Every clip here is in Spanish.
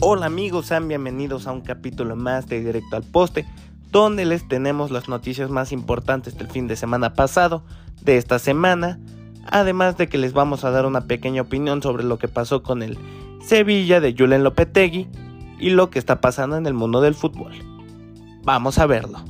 Hola amigos, sean bienvenidos a un capítulo más de Directo al Poste, donde les tenemos las noticias más importantes del fin de semana pasado, de esta semana, además de que les vamos a dar una pequeña opinión sobre lo que pasó con el Sevilla de Julen Lopetegui y lo que está pasando en el mundo del fútbol. Vamos a verlo.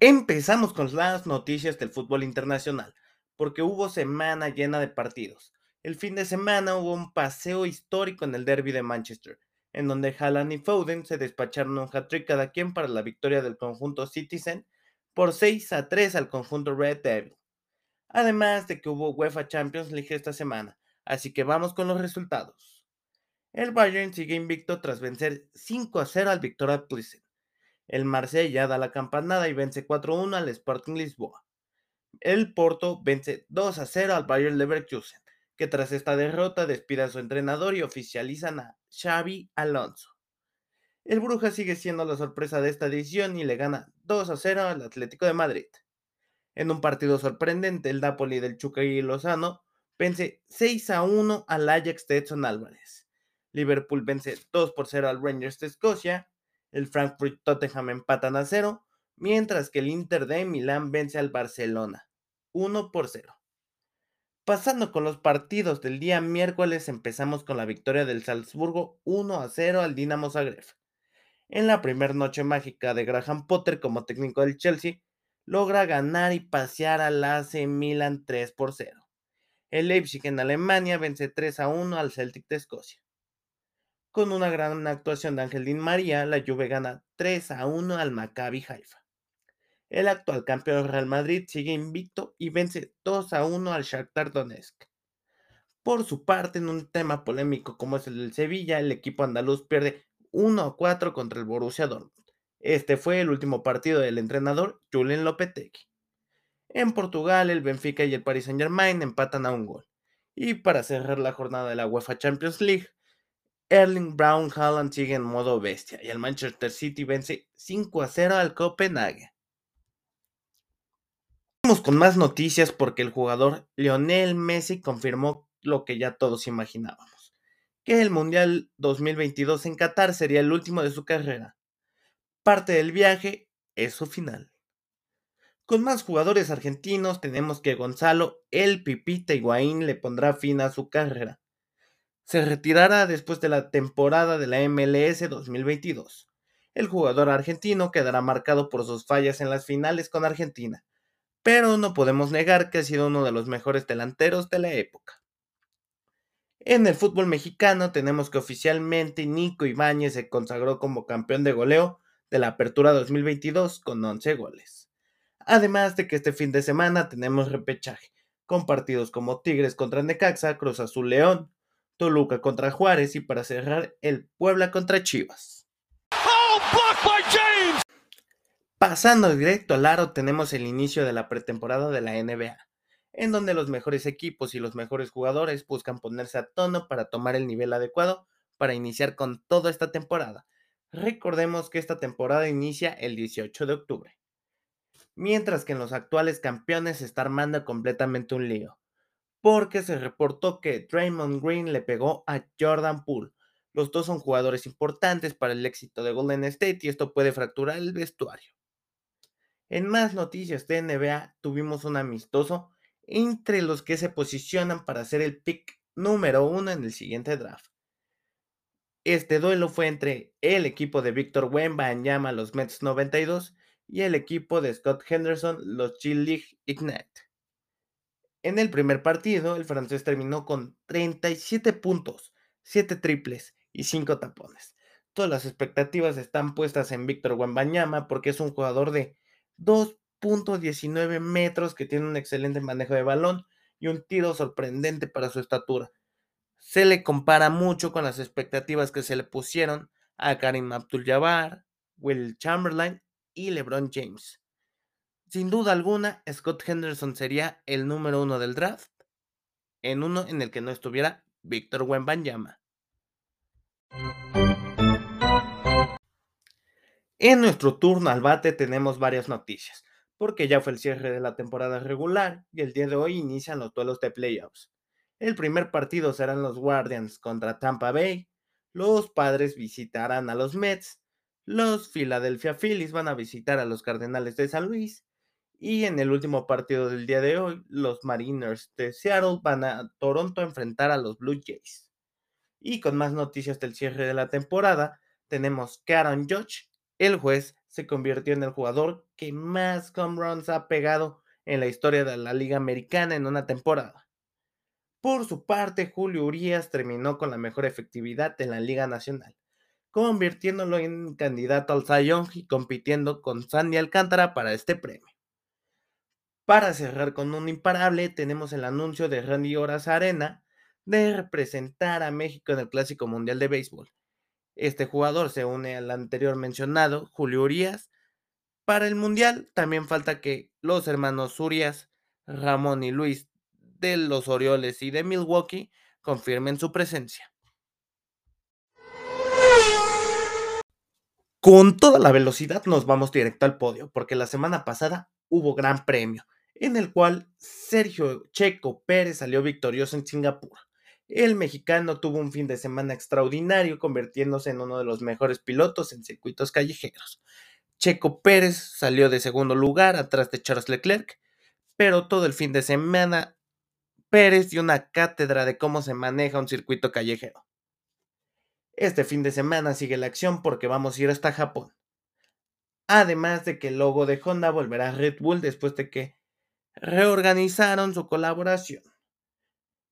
Empezamos con las noticias del fútbol internacional, porque hubo semana llena de partidos. El fin de semana hubo un paseo histórico en el derby de Manchester, en donde Haaland y Foden se despacharon un hat-trick cada quien para la victoria del conjunto Citizen por 6 a 3 al conjunto Red Devil. Además de que hubo UEFA Champions League esta semana, así que vamos con los resultados. El Bayern sigue invicto tras vencer 5 a 0 al Victoria Plzen. El Marsella da la campanada y vence 4-1 al Sporting Lisboa. El Porto vence 2-0 al Bayern Leverkusen, que tras esta derrota despide a su entrenador y oficializan a Xavi Alonso. El Bruja sigue siendo la sorpresa de esta edición y le gana 2-0 al Atlético de Madrid. En un partido sorprendente, el Napoli del y Lozano vence 6-1 al Ajax de Edson Álvarez. Liverpool vence 2 0 al Rangers de Escocia el Frankfurt Tottenham empatan a cero, mientras que el Inter de Milán vence al Barcelona 1 por 0. Pasando con los partidos del día miércoles, empezamos con la victoria del Salzburgo 1 a 0 al Dinamo Zagreb. En la primera noche mágica de Graham Potter como técnico del Chelsea, logra ganar y pasear al AC Milan 3 por 0. El Leipzig en Alemania vence 3 a 1 al Celtic de Escocia. Con una gran actuación de Ángel María, la Juve gana 3 a 1 al Maccabi Haifa. El actual campeón Real Madrid sigue invicto y vence 2 a 1 al Shakhtar Donetsk. Por su parte, en un tema polémico como es el del Sevilla, el equipo andaluz pierde 1 a 4 contra el Borussia Dortmund. Este fue el último partido del entrenador Julen Lopetegui. En Portugal, el Benfica y el Paris Saint-Germain empatan a un gol. Y para cerrar la jornada de la UEFA Champions League, Erling Brown Haaland sigue en modo bestia y el Manchester City vence 5 a 0 al Copenhague. Vamos con más noticias porque el jugador Lionel Messi confirmó lo que ya todos imaginábamos, que el Mundial 2022 en Qatar sería el último de su carrera. Parte del viaje es su final. Con más jugadores argentinos tenemos que Gonzalo El Pipita Higuaín le pondrá fin a su carrera se retirará después de la temporada de la MLS 2022. El jugador argentino quedará marcado por sus fallas en las finales con Argentina, pero no podemos negar que ha sido uno de los mejores delanteros de la época. En el fútbol mexicano tenemos que oficialmente Nico Ibáñez se consagró como campeón de goleo de la Apertura 2022 con 11 goles. Además de que este fin de semana tenemos repechaje, con partidos como Tigres contra Necaxa, Cruz Azul León, Toluca contra Juárez y para cerrar el Puebla contra Chivas. Oh, Pasando directo al aro tenemos el inicio de la pretemporada de la NBA, en donde los mejores equipos y los mejores jugadores buscan ponerse a tono para tomar el nivel adecuado para iniciar con toda esta temporada. Recordemos que esta temporada inicia el 18 de octubre. Mientras que en los actuales campeones se está armando completamente un lío porque se reportó que Draymond Green le pegó a Jordan Poole. Los dos son jugadores importantes para el éxito de Golden State y esto puede fracturar el vestuario. En más noticias de NBA, tuvimos un amistoso entre los que se posicionan para ser el pick número uno en el siguiente draft. Este duelo fue entre el equipo de Victor Wembanyama, los Mets 92, y el equipo de Scott Henderson, los G League Ignite. En el primer partido, el francés terminó con 37 puntos, 7 triples y 5 tapones. Todas las expectativas están puestas en Víctor Wembanyama porque es un jugador de 2.19 metros que tiene un excelente manejo de balón y un tiro sorprendente para su estatura. Se le compara mucho con las expectativas que se le pusieron a Karim Abdul-Jabbar, Will Chamberlain y LeBron James. Sin duda alguna, Scott Henderson sería el número uno del draft, en uno en el que no estuviera Víctor Wembanyama. En nuestro turno al bate tenemos varias noticias, porque ya fue el cierre de la temporada regular y el día de hoy inician los duelos de playoffs. El primer partido serán los Guardians contra Tampa Bay, los Padres visitarán a los Mets, los Philadelphia Phillies van a visitar a los Cardenales de San Luis y en el último partido del día de hoy, los Mariners de Seattle van a Toronto a enfrentar a los Blue Jays. Y con más noticias del cierre de la temporada, tenemos que Aaron Judge, el juez, se convirtió en el jugador que más home runs ha pegado en la historia de la Liga Americana en una temporada. Por su parte, Julio Urias terminó con la mejor efectividad en la Liga Nacional, convirtiéndolo en candidato al Cy Young y compitiendo con Sandy Alcántara para este premio. Para cerrar con un imparable, tenemos el anuncio de Randy Horas Arena de representar a México en el Clásico Mundial de Béisbol. Este jugador se une al anterior mencionado, Julio Urias. Para el Mundial también falta que los hermanos Urias, Ramón y Luis de los Orioles y de Milwaukee confirmen su presencia. Con toda la velocidad nos vamos directo al podio, porque la semana pasada hubo gran premio en el cual Sergio Checo Pérez salió victorioso en Singapur. El mexicano tuvo un fin de semana extraordinario, convirtiéndose en uno de los mejores pilotos en circuitos callejeros. Checo Pérez salió de segundo lugar atrás de Charles Leclerc, pero todo el fin de semana Pérez dio una cátedra de cómo se maneja un circuito callejero. Este fin de semana sigue la acción porque vamos a ir hasta Japón. Además de que el logo de Honda volverá a Red Bull después de que reorganizaron su colaboración.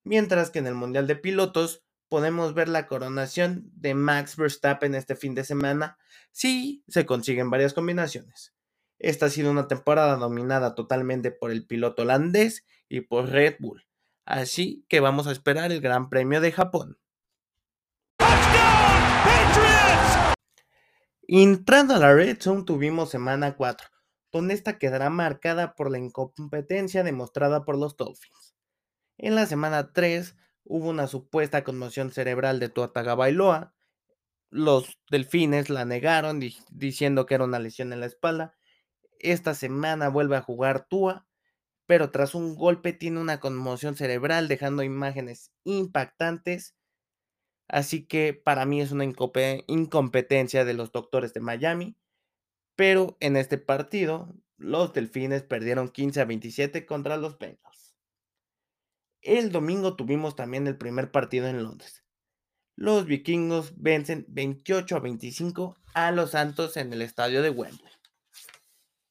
Mientras que en el Mundial de Pilotos podemos ver la coronación de Max Verstappen este fin de semana si se consiguen varias combinaciones. Esta ha sido una temporada dominada totalmente por el piloto holandés y por Red Bull, así que vamos a esperar el Gran Premio de Japón. Entrando a la Red Zone tuvimos semana 4, donde esta quedará marcada por la incompetencia demostrada por los Dolphins. En la semana 3 hubo una supuesta conmoción cerebral de Tua Tagovailoa. Los Delfines la negaron diciendo que era una lesión en la espalda. Esta semana vuelve a jugar Tua, pero tras un golpe tiene una conmoción cerebral dejando imágenes impactantes. Así que para mí es una incompetencia de los doctores de Miami pero en este partido, los Delfines perdieron 15 a 27 contra los Bengals. El domingo tuvimos también el primer partido en Londres. Los vikingos vencen 28 a 25 a los Santos en el estadio de Wembley.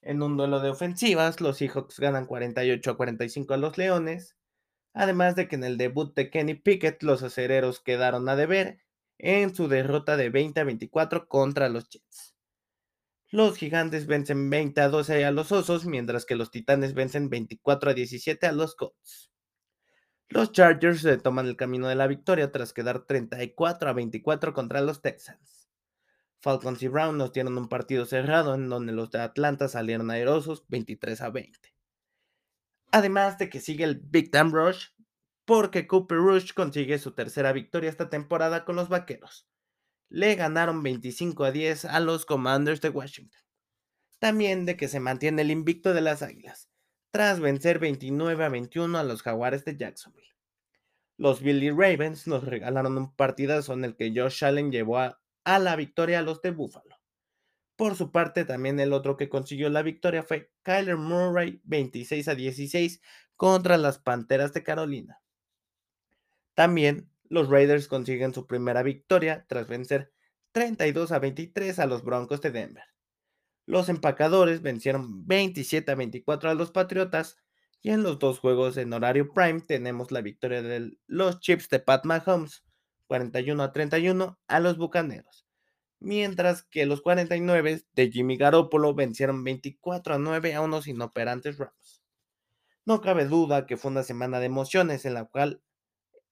En un duelo de ofensivas, los Seahawks ganan 48 a 45 a los Leones, además de que en el debut de Kenny Pickett los acereros quedaron a deber en su derrota de 20 a 24 contra los Jets. Los gigantes vencen 20 a 12 a los osos, mientras que los titanes vencen 24 a 17 a los Colts. Los Chargers se toman el camino de la victoria tras quedar 34 a 24 contra los Texans. Falcons y Brown nos dieron un partido cerrado en donde los de Atlanta salieron aerosos 23 a 20. Además de que sigue el Big Time Rush, porque Cooper Rush consigue su tercera victoria esta temporada con los Vaqueros le ganaron 25 a 10 a los Commanders de Washington. También de que se mantiene el invicto de las Águilas, tras vencer 29 a 21 a los Jaguares de Jacksonville. Los Billy Ravens nos regalaron un partidazo en el que Josh Allen llevó a, a la victoria a los de Buffalo. Por su parte, también el otro que consiguió la victoria fue Kyler Murray 26 a 16 contra las Panteras de Carolina. También los Raiders consiguen su primera victoria tras vencer 32 a 23 a los Broncos de Denver. Los empacadores vencieron 27 a 24 a los Patriotas y en los dos juegos en horario prime tenemos la victoria de los Chips de Pat Mahomes 41 a 31 a los Bucaneros, mientras que los 49 de Jimmy Garoppolo vencieron 24 a 9 a unos inoperantes Rams. No cabe duda que fue una semana de emociones en la cual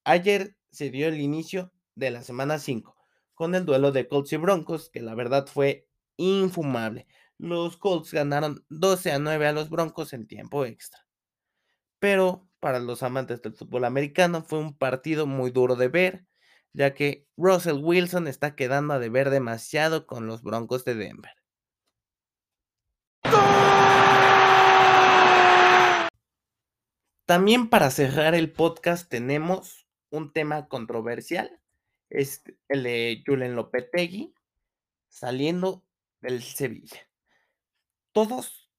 ayer se dio el inicio de la semana 5 con el duelo de Colts y Broncos, que la verdad fue infumable. Los Colts ganaron 12 a 9 a los Broncos en tiempo extra. Pero para los amantes del fútbol americano fue un partido muy duro de ver, ya que Russell Wilson está quedando a deber demasiado con los Broncos de Denver. También para cerrar el podcast tenemos un tema controversial, es el de Julen Lopetegui saliendo del Sevilla. Todos,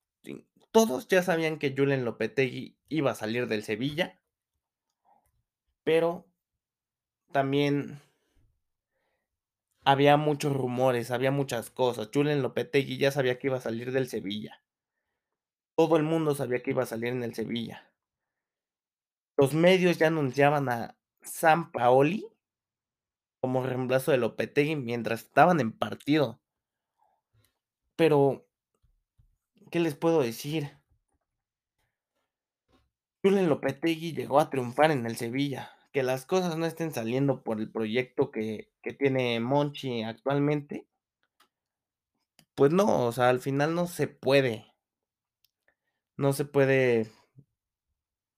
todos ya sabían que Julen Lopetegui iba a salir del Sevilla, pero también había muchos rumores, había muchas cosas. Julen Lopetegui ya sabía que iba a salir del Sevilla. Todo el mundo sabía que iba a salir en el Sevilla. Los medios ya anunciaban a San Paoli como reemplazo de Lopetegui mientras estaban en partido. Pero, ¿qué les puedo decir? Julen Lopetegui llegó a triunfar en el Sevilla. Que las cosas no estén saliendo por el proyecto que, que tiene Monchi actualmente. Pues no, o sea, al final no se puede. No se puede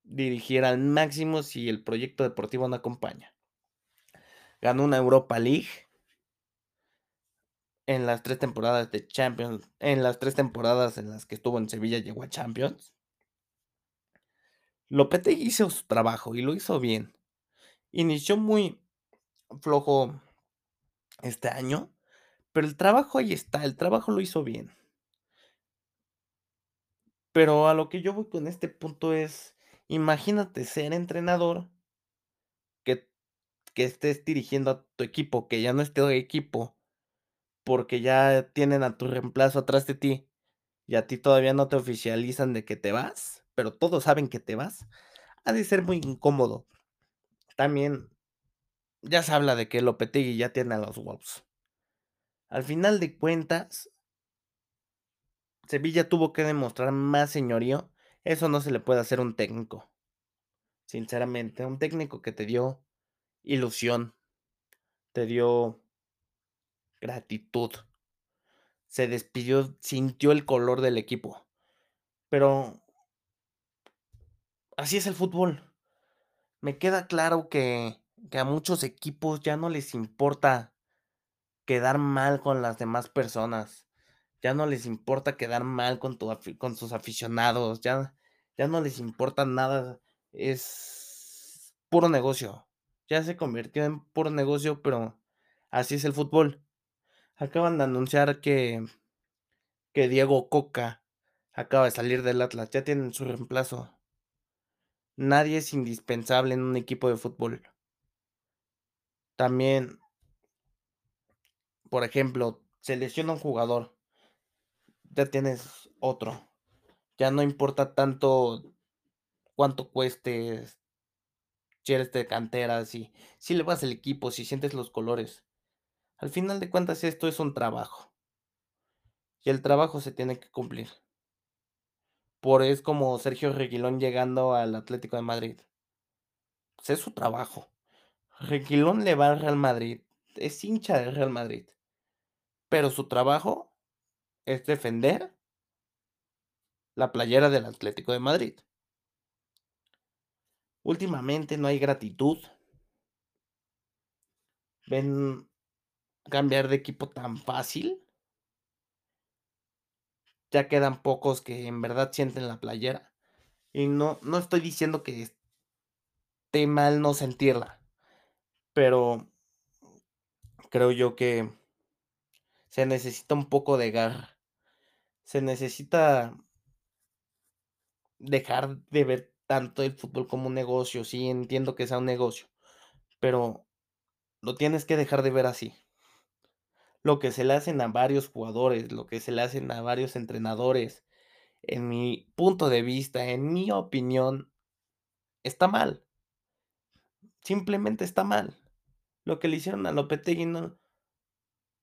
dirigir al máximo si el proyecto deportivo no acompaña. Ganó una Europa League en las tres temporadas de Champions, en las tres temporadas en las que estuvo en Sevilla llegó a Champions. Lopetegui hizo su trabajo y lo hizo bien. Inició muy flojo este año, pero el trabajo ahí está, el trabajo lo hizo bien. Pero a lo que yo voy con este punto es, imagínate ser entrenador que, que estés dirigiendo a tu equipo, que ya no esté tu equipo, porque ya tienen a tu reemplazo atrás de ti y a ti todavía no te oficializan de que te vas, pero todos saben que te vas, ha de ser muy incómodo. También ya se habla de que Lopetegui ya tiene a los Wolves. Al final de cuentas, Sevilla tuvo que demostrar más señorío. Eso no se le puede hacer a un técnico. Sinceramente, un técnico que te dio ilusión, te dio gratitud, se despidió, sintió el color del equipo. Pero así es el fútbol. Me queda claro que, que a muchos equipos ya no les importa quedar mal con las demás personas. Ya no les importa quedar mal con, con sus aficionados. Ya, ya no les importa nada. Es puro negocio. Ya se convirtió en puro negocio, pero así es el fútbol. Acaban de anunciar que, que Diego Coca acaba de salir del Atlas. Ya tienen su reemplazo. Nadie es indispensable en un equipo de fútbol. También, por ejemplo, se lesiona un jugador. Ya tienes otro. Ya no importa tanto cuánto cueste, si de cantera, si, si le vas al equipo, si sientes los colores. Al final de cuentas esto es un trabajo. Y el trabajo se tiene que cumplir. Por es como Sergio Reguilón llegando al Atlético de Madrid. Pues es su trabajo. Reguilón le va al Real Madrid. Es hincha del Real Madrid. Pero su trabajo es defender la playera del Atlético de Madrid. Últimamente no hay gratitud. Ven cambiar de equipo tan fácil. Ya quedan pocos que en verdad sienten la playera. Y no, no estoy diciendo que esté mal no sentirla. Pero creo yo que se necesita un poco de garra. Se necesita dejar de ver tanto el fútbol como un negocio. Sí, entiendo que sea un negocio. Pero lo tienes que dejar de ver así. Lo que se le hacen a varios jugadores, lo que se le hacen a varios entrenadores, en mi punto de vista, en mi opinión, está mal. Simplemente está mal. Lo que le hicieron a Lopetegui no,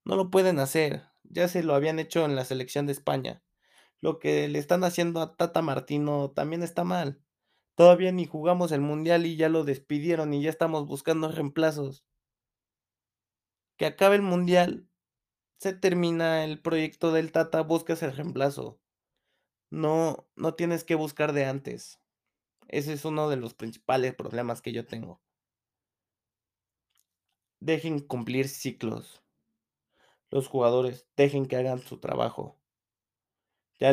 no lo pueden hacer. Ya se lo habían hecho en la selección de España. Lo que le están haciendo a Tata Martino también está mal. Todavía ni jugamos el mundial y ya lo despidieron y ya estamos buscando reemplazos. Que acabe el mundial, se termina el proyecto del Tata, buscas el reemplazo. No, no tienes que buscar de antes. Ese es uno de los principales problemas que yo tengo. Dejen cumplir ciclos. Los jugadores dejen que hagan su trabajo. Ya,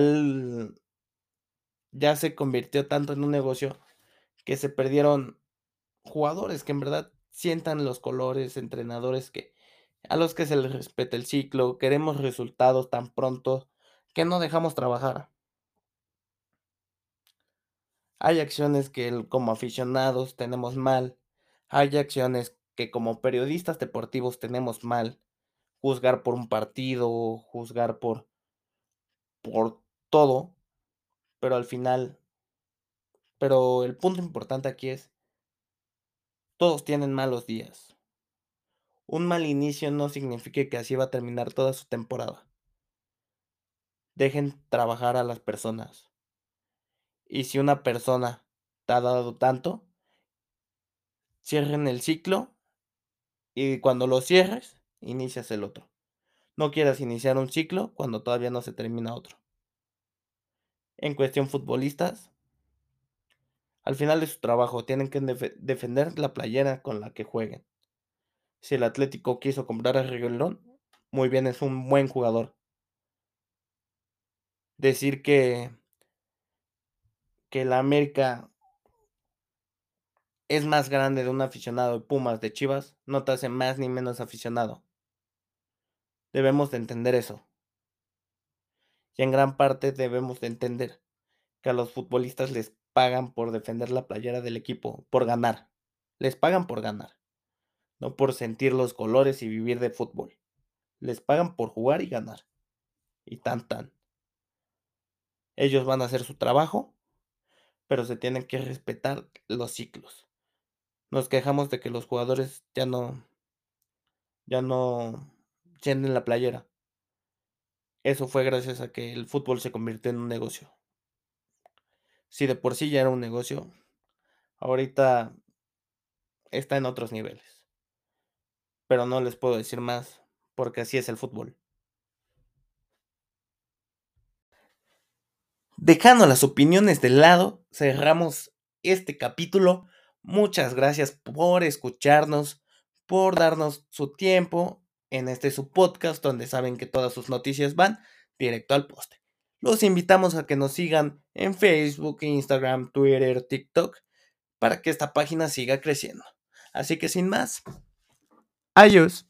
ya se convirtió tanto en un negocio que se perdieron jugadores que en verdad sientan los colores, entrenadores que a los que se les respeta el ciclo, queremos resultados tan pronto que no dejamos trabajar. Hay acciones que como aficionados tenemos mal, hay acciones que como periodistas deportivos tenemos mal, juzgar por un partido, juzgar por por todo, pero al final pero el punto importante aquí es todos tienen malos días. Un mal inicio no significa que así va a terminar toda su temporada. Dejen trabajar a las personas. Y si una persona te ha dado tanto, cierren el ciclo y cuando lo cierres, inicias el otro. No quieras iniciar un ciclo cuando todavía no se termina otro. En cuestión futbolistas, al final de su trabajo tienen que defender la playera con la que jueguen. Si el Atlético quiso comprar a Reguilón, muy bien, es un buen jugador. Decir que que la América es más grande de un aficionado de Pumas de Chivas, no te hace más ni menos aficionado. Debemos de entender eso. Y en gran parte debemos de entender que a los futbolistas les pagan por defender la playera del equipo, por ganar. Les pagan por ganar, no por sentir los colores y vivir de fútbol. Les pagan por jugar y ganar. Y tan tan. Ellos van a hacer su trabajo pero se tienen que respetar los ciclos. Nos quejamos de que los jugadores ya no ya no llenen la playera. Eso fue gracias a que el fútbol se convirtió en un negocio. Si de por sí ya era un negocio, ahorita está en otros niveles. Pero no les puedo decir más porque así es el fútbol. Dejando las opiniones de lado, cerramos este capítulo. Muchas gracias por escucharnos, por darnos su tiempo en este su podcast donde saben que todas sus noticias van directo al poste. Los invitamos a que nos sigan en Facebook, Instagram, Twitter, TikTok para que esta página siga creciendo. Así que sin más, adiós.